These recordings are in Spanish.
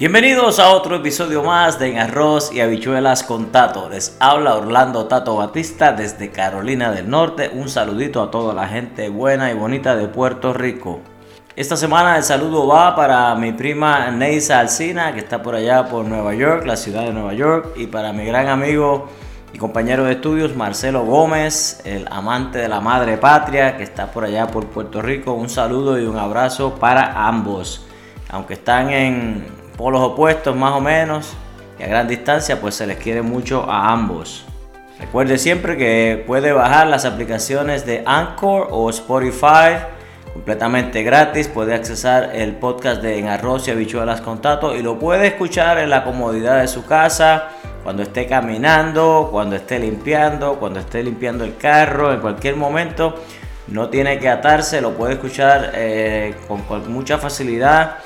Bienvenidos a otro episodio más de En Arroz y Habichuelas con Tato. Les habla Orlando Tato Batista desde Carolina del Norte. Un saludito a toda la gente buena y bonita de Puerto Rico. Esta semana el saludo va para mi prima Neisa Alcina, que está por allá por Nueva York, la ciudad de Nueva York, y para mi gran amigo y compañero de estudios Marcelo Gómez, el amante de la madre patria, que está por allá por Puerto Rico. Un saludo y un abrazo para ambos. Aunque están en polos opuestos más o menos y a gran distancia, pues se les quiere mucho a ambos. Recuerde siempre que puede bajar las aplicaciones de Anchor o Spotify completamente gratis. Puede accesar el podcast de En Arroz y Habichuelas con Tato y lo puede escuchar en la comodidad de su casa, cuando esté caminando, cuando esté limpiando, cuando esté limpiando el carro, en cualquier momento. No tiene que atarse, lo puede escuchar eh, con mucha facilidad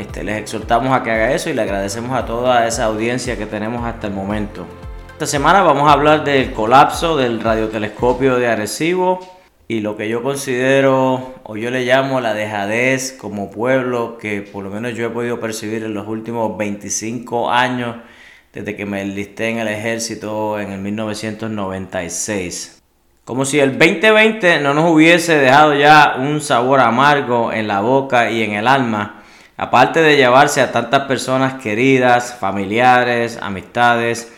este, les exhortamos a que haga eso y le agradecemos a toda esa audiencia que tenemos hasta el momento. Esta semana vamos a hablar del colapso del radiotelescopio de Arecibo y lo que yo considero o yo le llamo la dejadez como pueblo que por lo menos yo he podido percibir en los últimos 25 años desde que me enlisté en el ejército en el 1996. Como si el 2020 no nos hubiese dejado ya un sabor amargo en la boca y en el alma Aparte de llevarse a tantas personas queridas, familiares, amistades,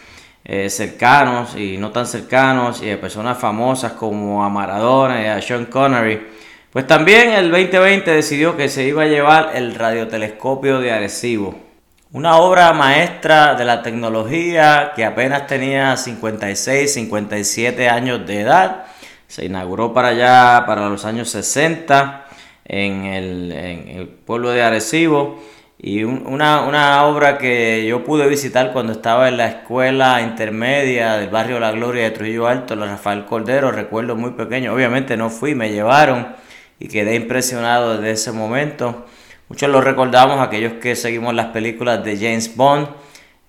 eh, cercanos y no tan cercanos, y a personas famosas como a Maradona y a Sean Connery, pues también el 2020 decidió que se iba a llevar el radiotelescopio de Arecibo. Una obra maestra de la tecnología que apenas tenía 56, 57 años de edad. Se inauguró para allá, para los años 60 en el, pueblo de Arecibo. Y una, obra que yo pude visitar cuando estaba en la escuela intermedia del barrio La Gloria de Trujillo Alto, la Rafael Cordero, recuerdo muy pequeño, obviamente no fui, me llevaron y quedé impresionado desde ese momento. Muchos lo recordamos, aquellos que seguimos las películas de James Bond,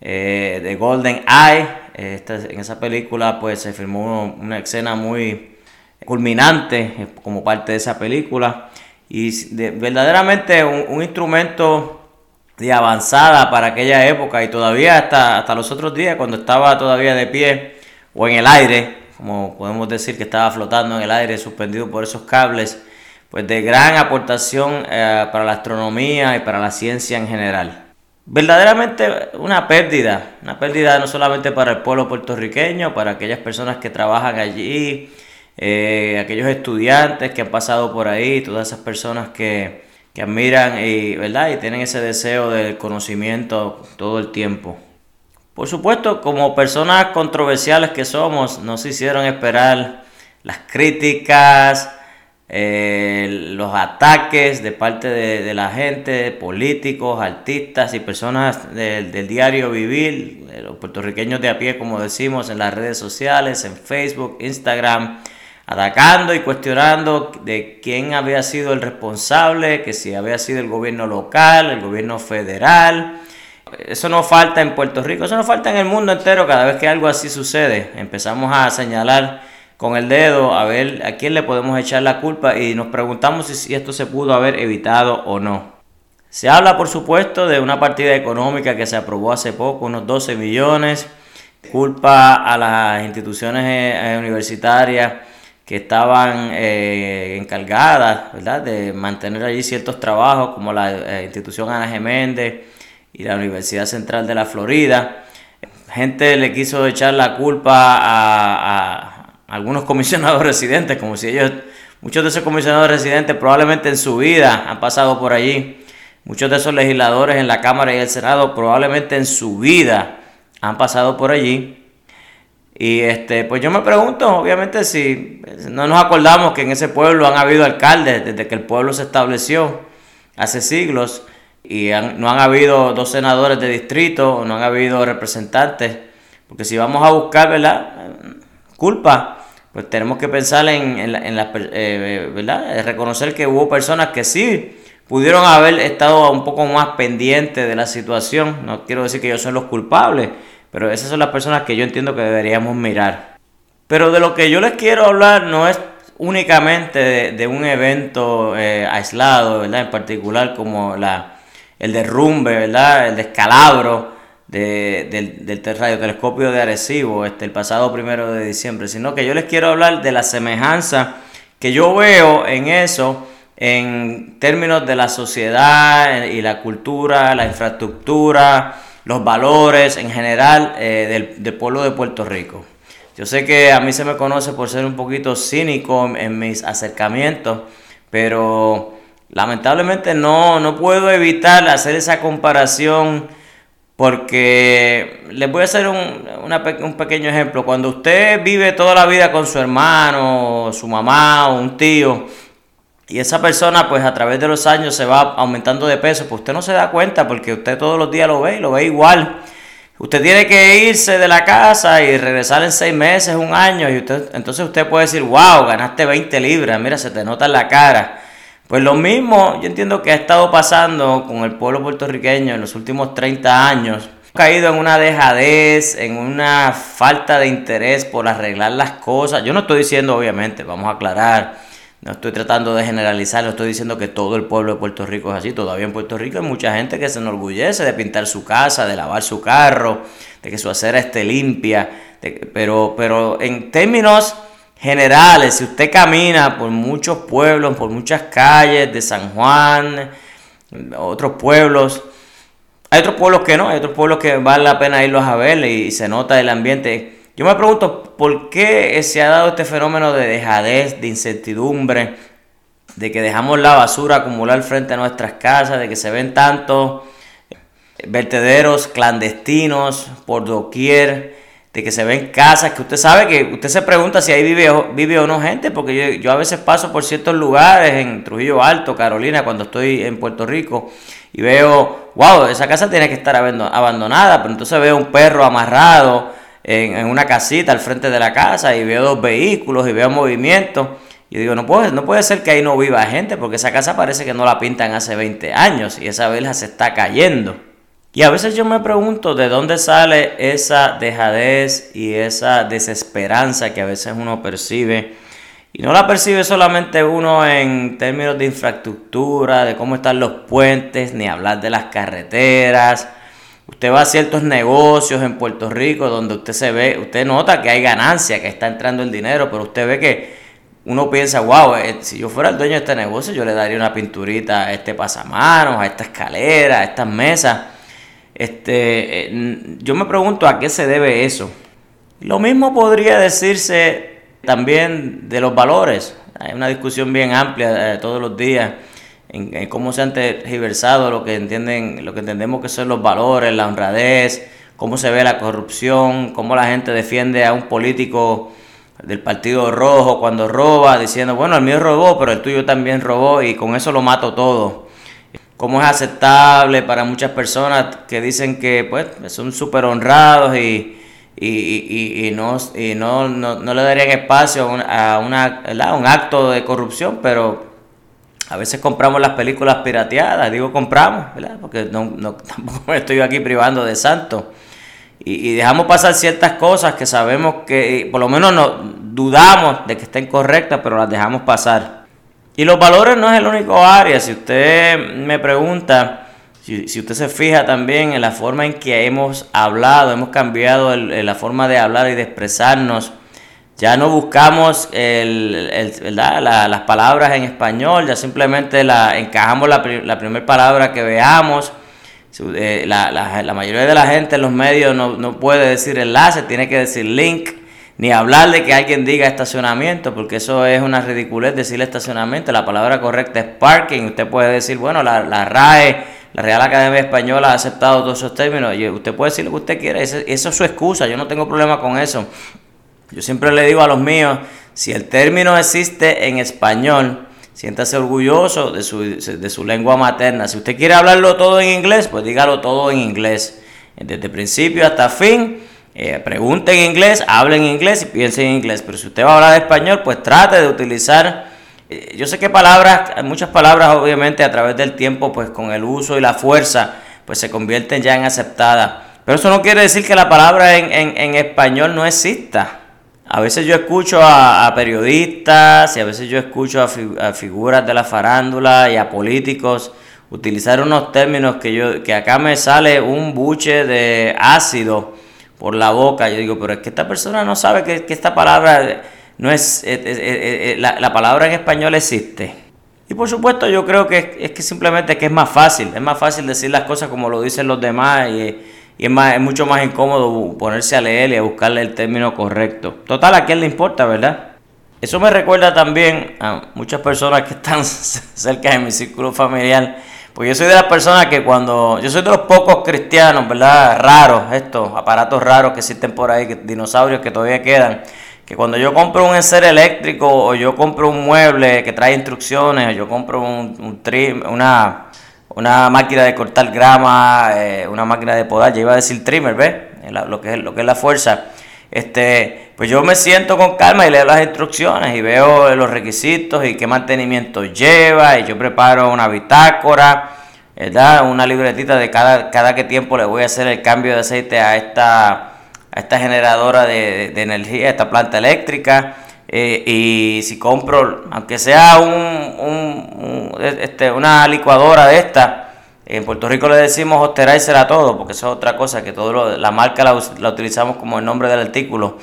eh, de Golden Eye, en esa película pues se filmó una escena muy culminante eh, como parte de esa película y verdaderamente un, instrumento de avanzada para aquella época y todavía hasta, hasta los otros días cuando estaba todavía de pie o en el aire, como podemos decir que estaba flotando en el aire suspendido por esos cables, pues de gran aportación eh, para la astronomía y para la ciencia en general. Verdaderamente una pérdida, una pérdida no solamente para el pueblo puertorriqueño, para aquellas personas que trabajan allí, eh, aquellos estudiantes que han pasado por ahí, todas esas personas que, admiran y, ¿verdad? y tienen ese deseo del conocimiento todo el tiempo. Por supuesto, como personas controversiales que somos, no se hicieron esperar las críticas, eh, los ataques de parte de, la gente, políticos, artistas y personas del diario vivir, los puertorriqueños de a pie, como decimos, en las redes sociales, en Facebook, Instagram, atacando y cuestionando de quién había sido el responsable, que si había sido el gobierno local, el gobierno federal. Eso no falta en Puerto Rico, eso no falta en el mundo entero cada vez que algo así sucede. Empezamos a señalar con el dedo a ver a quién le podemos echar la culpa y nos preguntamos si esto se pudo haber evitado o no. Se habla, por supuesto, de una partida económica que se aprobó hace poco, unos 12 millones, culpa a las instituciones eh, universitarias que estaban eh, encargadas ¿verdad? de mantener allí ciertos trabajos como la eh, institución Ana Geméndez y la Universidad Central de la Florida. Gente le quiso echar la culpa a, algunos comisionados residentes, como si ellos, muchos de esos comisionados residentes probablemente en su vida han pasado por allí. Muchos de esos legisladores en la Cámara y el Senado probablemente en su vida han pasado por allí y este, pues yo me pregunto, obviamente, si no nos acordamos que en ese pueblo han habido alcaldes desde que el pueblo se estableció hace siglos y no han habido dos senadores de distrito, no han habido representantes, porque si vamos a buscar, ¿verdad? Culpa, pues tenemos que pensar en, en, eh, ¿verdad? Reconocer que hubo personas que sí pudieron haber estado un poco más pendientes de la situación. No quiero decir que ellos son los culpables, pero esas son las personas que yo entiendo que deberíamos mirar. Pero de lo que yo les quiero hablar no es únicamente de, un evento eh, aislado, ¿verdad? En particular como la, el derrumbe, ¿verdad? El descalabro del, del radiotelescopio de Arecibo este, el pasado primero de diciembre, sino que yo les quiero hablar de la semejanza que yo veo en eso en términos de la sociedad y la cultura, la infraestructura, los valores en general eh, del, pueblo de Puerto Rico. Yo sé que a mí se me conoce por ser un poquito cínico en, mis acercamientos, pero lamentablemente no, no puedo evitar hacer esa comparación porque les voy a hacer un, un, pequeño ejemplo. Cuando usted vive toda la vida con su hermano, su mamá o un tío, y esa persona pues a través de los años se va aumentando de peso, pues usted no se da cuenta porque usted todos los días lo ve y lo ve igual. Usted tiene que irse de la casa y regresar en seis meses, un año, y usted, entonces usted puede decir, wow, ganaste 20 libras, mira, se te nota en la cara. Pues lo mismo, yo entiendo que ha estado pasando con el pueblo puertorriqueño en los últimos 30 años. Ha caído en una dejadez, en una falta de interés por arreglar las cosas. Yo no estoy diciendo, obviamente, vamos a aclarar, no estoy tratando de generalizar, no estoy diciendo que todo el pueblo de Puerto Rico es así. Todavía en Puerto Rico hay mucha gente que se enorgullece de pintar su casa, de lavar su carro, de que su acera esté limpia. pero, pero en términos generales, si usted camina por muchos pueblos, por muchas calles de San Juan, otros pueblos, hay otros pueblos que no, hay otros pueblos que vale la pena irlos a ver y se nota el ambiente yo me pregunto por qué se ha dado este fenómeno de dejadez, de incertidumbre, de que dejamos la basura acumular frente a nuestras casas, de que se ven tantos vertederos clandestinos por doquier, de que se ven casas que usted sabe que usted se pregunta si ahí vive, vive o no gente, porque yo, yo a veces paso por ciertos lugares en Trujillo Alto, Carolina, cuando estoy en Puerto Rico, y veo, wow, esa casa tiene que estar abandonada, pero entonces veo un perro amarrado en, una casita al frente de la casa y veo dos vehículos y veo movimiento. Y digo, no puede, no puede ser que ahí no viva gente, porque esa casa parece que no la pintan hace 20 años y esa verja se está cayendo. Y a veces yo me pregunto de dónde sale esa dejadez y esa desesperanza que a veces uno percibe. Y no la percibe solamente uno en términos de infraestructura, de cómo están los puentes, ni hablar de las carreteras, Usted va a ciertos negocios en Puerto Rico donde usted se ve, usted nota que hay ganancia, que está entrando el dinero, pero usted ve que uno piensa, wow, eh, si yo fuera el dueño de este negocio, yo le daría una pinturita a este pasamanos, a esta escalera, a estas mesas. Este, eh, yo me pregunto a qué se debe eso. Lo mismo podría decirse también de los valores. Hay una discusión bien amplia eh, todos los días en, cómo se han tergiversado lo que entienden, lo que entendemos que son los valores, la honradez, cómo se ve la corrupción, cómo la gente defiende a un político del Partido Rojo cuando roba, diciendo, bueno, el mío robó, pero el tuyo también robó y con eso lo mato todo. Cómo es aceptable para muchas personas que dicen que pues son súper honrados y, y, y, no, y no, no, le darían espacio a, una, a un acto de corrupción, pero a veces compramos las películas pirateadas, digo compramos, ¿verdad? Porque no, no tampoco estoy aquí privando de santo. Y, dejamos pasar ciertas cosas que sabemos que, por lo menos no dudamos de que estén correctas, pero las dejamos pasar. Y los valores no es el único área. Si usted me pregunta, si, si usted se fija también en la forma en que hemos hablado, hemos cambiado la forma de hablar y de expresarnos ya no buscamos las palabras en español, ya simplemente encajamos la, primera palabra que veamos. Eh, la, mayoría de la gente en los medios no, puede decir enlace, tiene que decir link, ni hablar de que alguien diga estacionamiento, porque eso es una ridiculez decir estacionamiento. La palabra correcta es parking. Usted puede decir, bueno, la, RAE, la Real Academia Española ha aceptado todos esos términos. Usted puede decir lo que usted quiera, eso es su excusa, yo no tengo problema con eso. Yo siempre le digo a los míos, si el término existe en español, siéntase orgulloso de su, de su lengua materna. Si usted quiere hablarlo todo en inglés, pues dígalo todo en inglés. Desde principio hasta fin, eh, pregunte en inglés, hable en inglés y piense en inglés. Pero si usted va a hablar español, pues trate de utilizar... Eh, yo sé que palabras, muchas palabras obviamente a través del tiempo, pues con el uso y la fuerza, pues se convierten ya en aceptadas. Pero eso no quiere decir que la palabra en, en, en español no exista. A veces yo escucho a, periodistas y a veces yo escucho a, figuras de la farándula y a políticos utilizar unos términos que yo que acá me sale un buche de ácido por la boca. Yo digo, pero es que esta persona no sabe que, esta palabra no es, la, la, palabra en español existe. Y por supuesto yo creo que es que simplemente que es más fácil, es más fácil decir las cosas como lo dicen los demás y, y es, más, es mucho más incómodo ponerse a leer y a buscarle el término correcto. Total, a quién le importa, ¿verdad? Eso me recuerda también a muchas personas que están cerca de mi círculo familiar. Pues yo soy de las personas que cuando. Yo soy de los pocos cristianos, ¿verdad? Raros, estos aparatos raros que existen por ahí, dinosaurios que todavía quedan. Que cuando yo compro un enser eléctrico o yo compro un mueble que trae instrucciones o yo compro un, trim, una, una máquina de cortar grama, eh, una máquina de podar, ya iba a decir trimmer, ¿ves? Lo que es, lo que es la fuerza este, pues yo me siento con calma y leo las instrucciones y veo los requisitos y qué mantenimiento lleva y yo preparo una bitácora, ¿verdad? Una libretita de cada, cada qué tiempo le voy a hacer el cambio de aceite a esta, a esta generadora de, de energía, a esta planta eléctrica. Eh, y si compro, aunque sea un, este, una licuadora de esta, en Puerto Rico le decimos osterizer a todo, porque eso es otra cosa, que todo la marca la, utilizamos como el nombre del artículo.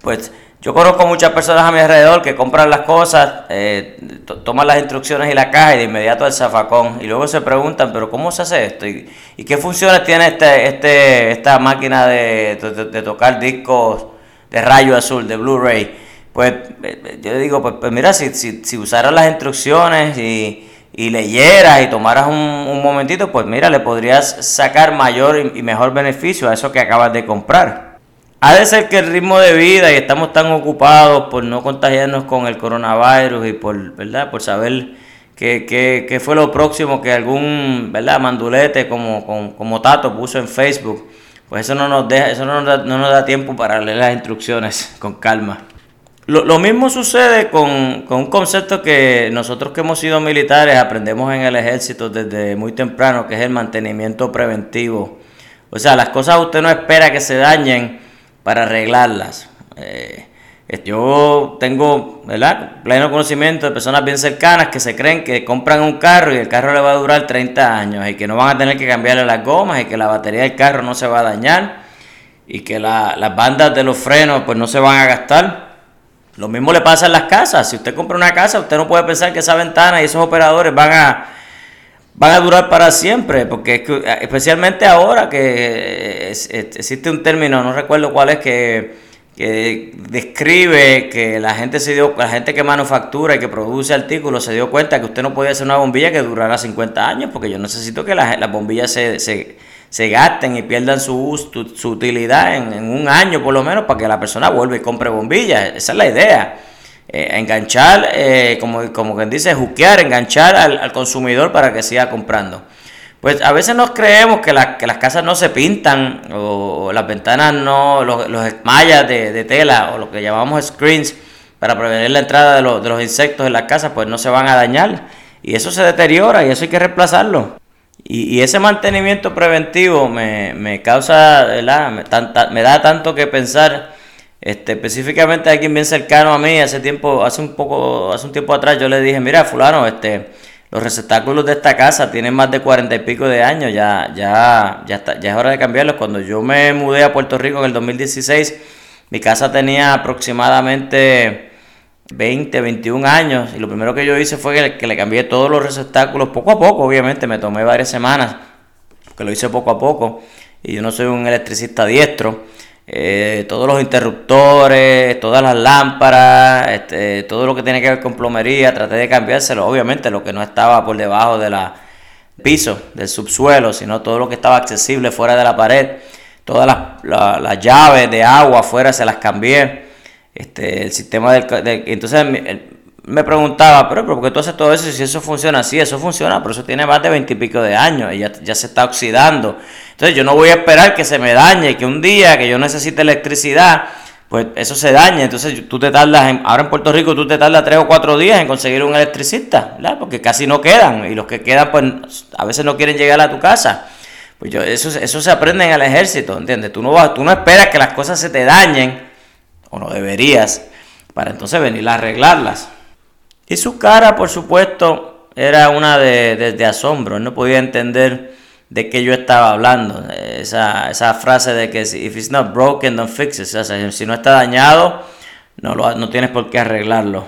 Pues yo conozco muchas personas a mi alrededor que compran las cosas, eh, toman las instrucciones y la caja de inmediato el zafacón. Y luego se preguntan, pero ¿cómo se hace esto? ¿Y, qué funciones tiene este, este, esta máquina de, tocar discos de rayo azul, de Blu-ray? Pues eh, yo digo, pues, pues mira, si, si, usaran las instrucciones y leyeras y tomaras un, momentito, pues mira, le podrías sacar mayor y mejor beneficio a eso que acabas de comprar. Ha de ser que el ritmo de vida y estamos tan ocupados por no contagiarnos con el coronavirus y por, ¿verdad? por saber qué, fue lo próximo que algún ¿verdad? mandulete como, como, como, Tato puso en Facebook. Pues eso no nos deja, eso no no nos da tiempo para leer las instrucciones con calma. Lo, mismo sucede con, un concepto que nosotros que hemos sido militares aprendemos en el ejército desde muy temprano, que es el mantenimiento preventivo. O sea, las cosas usted no espera que se dañen para arreglarlas. Eh, yo tengo ¿verdad? pleno conocimiento de personas bien cercanas que se creen que compran un carro y el carro le va a durar 30 años y que no van a tener que cambiarle las gomas y que la batería del carro no se va a dañar y que las bandas de los frenos pues no se van a gastar. Lo mismo le pasa en las casas. Si usted compra una casa, usted no puede pensar que esa ventana y esos operadores van a, van a durar para siempre, porque especialmente ahora que existe un término, no recuerdo cuál es, que, describe que la gente se dio, la gente que manufactura y que produce artículos se dio cuenta que usted no podía hacer una bombilla que durara 50 años, porque yo necesito que las, las bombillas se, se se gasten y pierdan su, su utilidad en, un año por lo menos para que la persona vuelva y compre bombillas. Esa es la idea. Eh, enganchar, eh, como, como quien dice, juquear, enganchar al, consumidor para que siga comprando. Pues a veces nos creemos que, que las casas no se pintan o, las ventanas no, los, los mallas de, tela o lo que llamamos screens para prevenir la entrada de, de los insectos en las casas, pues no se van a dañar. Y eso se deteriora y eso hay que reemplazarlo. Y, ese mantenimiento preventivo me, me causa, me, da tanto que pensar, este, específicamente a alguien bien cercano a mí, hace tiempo, hace un poco, hace un tiempo atrás yo le dije, mira, fulano, este, los receptáculos de esta casa tienen más de cuarenta y pico de años, ya, ya, ya, está, ya es hora de cambiarlos. Cuando yo me mudé a Puerto Rico en el 2016, mi casa tenía aproximadamente 20, 21 años y lo primero que yo hice fue que le, cambié todos los receptáculos poco a poco, obviamente me tomé varias semanas, que lo hice poco a poco y yo no soy un electricista diestro. Eh, todos los interruptores, todas las lámparas, este, todo lo que tiene que ver con plomería, traté de cambiárselo, obviamente lo que no estaba por debajo del piso, del subsuelo, sino todo lo que estaba accesible fuera de la pared, todas las, las llaves de agua afuera se las cambié. Este, el sistema del, entonces me preguntaba, pero, ¿por qué tú haces todo eso si eso funciona así? Eso funciona, pero eso tiene más de veintipico de años y ya, ya, se está oxidando. Entonces yo no voy a esperar que se me dañe, que un día que yo necesite electricidad, pues eso se dañe. Entonces tú te tardas, ahora en Puerto Rico tú te tardas tres o cuatro días en conseguir un electricista. Porque casi no quedan y los que quedan pues a veces no quieren llegar a tu casa. Pues yo, eso, eso se aprende en el ejército, ¿entiendes? Tú no, vas, tú no esperas que las cosas se te dañen o no deberías, para entonces venir a arreglarlas. Y su cara, por supuesto, era una de, asombro. No podía entender de qué yo estaba hablando. Esa, esa frase de que if it's not broken, don't fix it. Si no está dañado, no, lo, no tienes por qué arreglarlo.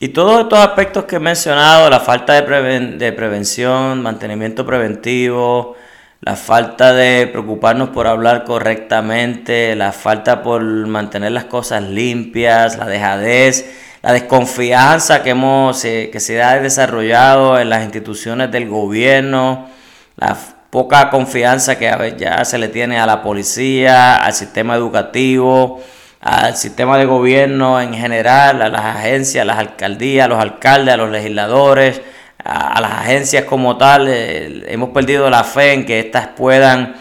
Y todos estos aspectos que he mencionado, la falta de, de prevención, mantenimiento preventivo, la falta de preocuparnos por hablar correctamente, la falta por mantener las cosas limpias, la dejadez, la desconfianza que, hemos, eh, que se ha desarrollado en las instituciones del gobierno, la poca confianza que ya se le tiene a la policía, al sistema educativo, al sistema de gobierno en general, a las agencias, a las alcaldías, a los alcaldes, a los legisladores, a, las agencias como tal. Eh, hemos perdido la fe en que éstas puedan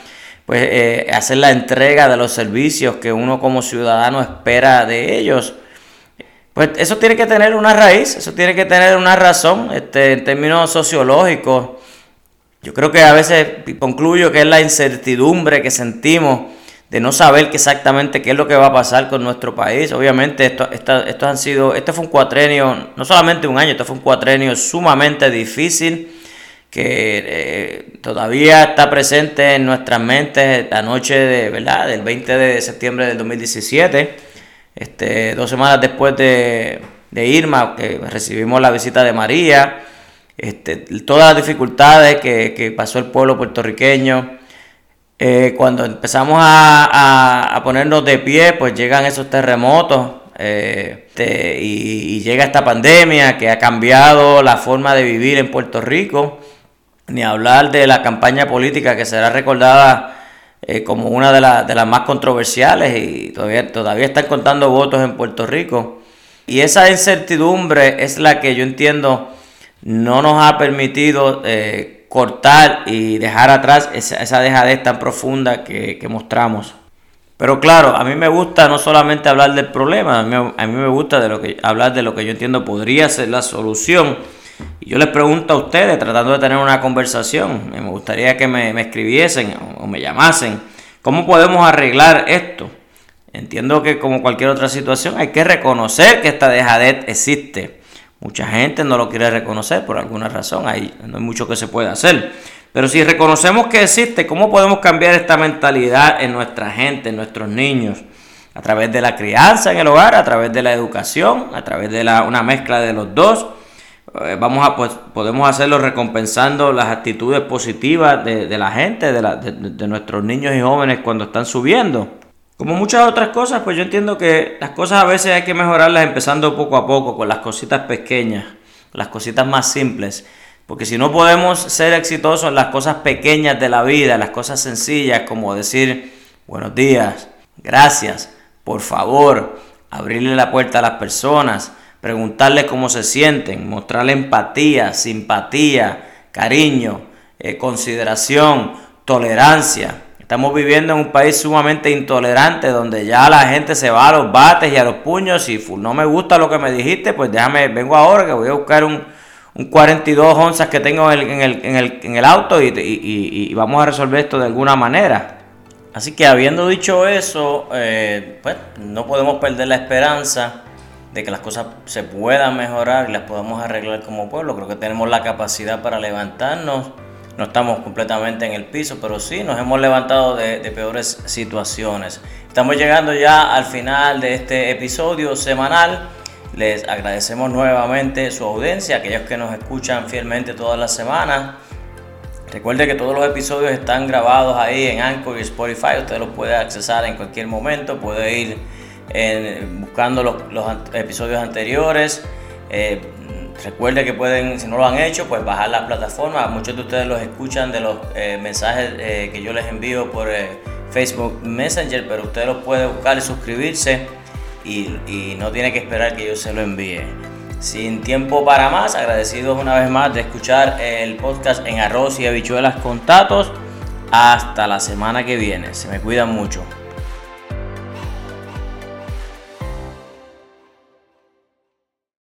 pues, eh, hacer la entrega de los servicios que uno como ciudadano espera de ellos. Pues eso tiene que tener una raíz, eso tiene que tener una razón este, en términos sociológicos. Yo creo que a veces concluyo que es la incertidumbre que sentimos de no saber exactamente qué es lo que va a pasar con nuestro país. Obviamente esto, han sido, este fue un cuatrenio, no solamente un año, este fue un cuatrenio sumamente difícil que eh, todavía está presente en nuestras mentes la noche de, ¿verdad? del 20 de septiembre del 2017, este, dos semanas después de, Irma, que recibimos la visita de María, este, todas las dificultades que, que pasó el pueblo puertorriqueño, eh, cuando empezamos a, ponernos de pie, pues llegan esos terremotos eh, y, llega esta pandemia que ha cambiado la forma de vivir en Puerto Rico, ni hablar de la campaña política que será recordada eh, como una de, de, las más controversiales y todavía, todavía están contando votos en Puerto Rico. Y esa incertidumbre es la que yo entiendo no nos ha permitido cortar y dejar atrás esa, esa dejadez tan profunda que, mostramos. Pero claro, a mí me gusta no solamente hablar del problema, a mí, me gusta hablar de lo que yo entiendo podría ser la solución. Y yo les pregunto a ustedes, tratando de tener una conversación, me gustaría que me, escribiesen o me llamasen, ¿cómo podemos arreglar esto? Entiendo que como cualquier otra situación hay que reconocer que esta dejadez existe. Mucha gente no lo quiere reconocer por alguna razón, ahí no hay mucho que se pueda hacer. Pero si reconocemos que existe, ¿cómo podemos cambiar esta mentalidad en nuestra gente, en nuestros niños? A través de la crianza en el hogar, a través de la educación, a través de la, una mezcla de los dos. Eh, vamos a, pues, podemos hacerlo recompensando las actitudes positivas de, la gente, de, de nuestros niños y jóvenes cuando están subiendo. Como muchas otras cosas, pues yo entiendo que las cosas a veces hay que mejorarlas empezando poco a poco, con las cositas pequeñas, las cositas más simples. Porque si no podemos ser exitosos en las cosas pequeñas de la vida, las cosas sencillas, como decir buenos días, gracias, por favor, abrirle la puerta a las personas, preguntarles cómo se sienten, mostrarle empatía, simpatía, cariño, eh, consideración, tolerancia. Estamos viviendo en un país sumamente intolerante donde ya la gente se va a los bates y a los puños. Si no me gusta lo que me dijiste, pues déjame, vengo ahora que voy a buscar un, 42 onzas que tengo en el, auto y, vamos a resolver esto de alguna manera. Así que habiendo dicho eso, eh, pues no podemos perder la esperanza de que las cosas se puedan mejorar y las podamos arreglar como pueblo. Creo que tenemos la capacidad para levantarnos no estamos completamente en el piso, pero sí nos hemos levantado de, peores situaciones. Estamos llegando ya al final de este episodio semanal. Les agradecemos nuevamente su audiencia, aquellos que nos escuchan fielmente todas las semanas. Recuerde que todos los episodios están grabados ahí en Anchor y Spotify. Usted los puede accesar en cualquier momento. Puede ir buscando los, episodios anteriores. Eh, Recuerde que pueden, si no lo han hecho, pues bajar la plataforma. Muchos de ustedes los escuchan de los eh, mensajes eh, que yo les envío por eh, Facebook Messenger, pero usted los puede buscar y suscribirse y, y, no tiene que esperar que yo se lo envíe. Sin tiempo para más, agradecidos una vez más de escuchar el podcast en arroz y habichuelas con tatos. Hasta la semana que viene. Se me cuidan mucho.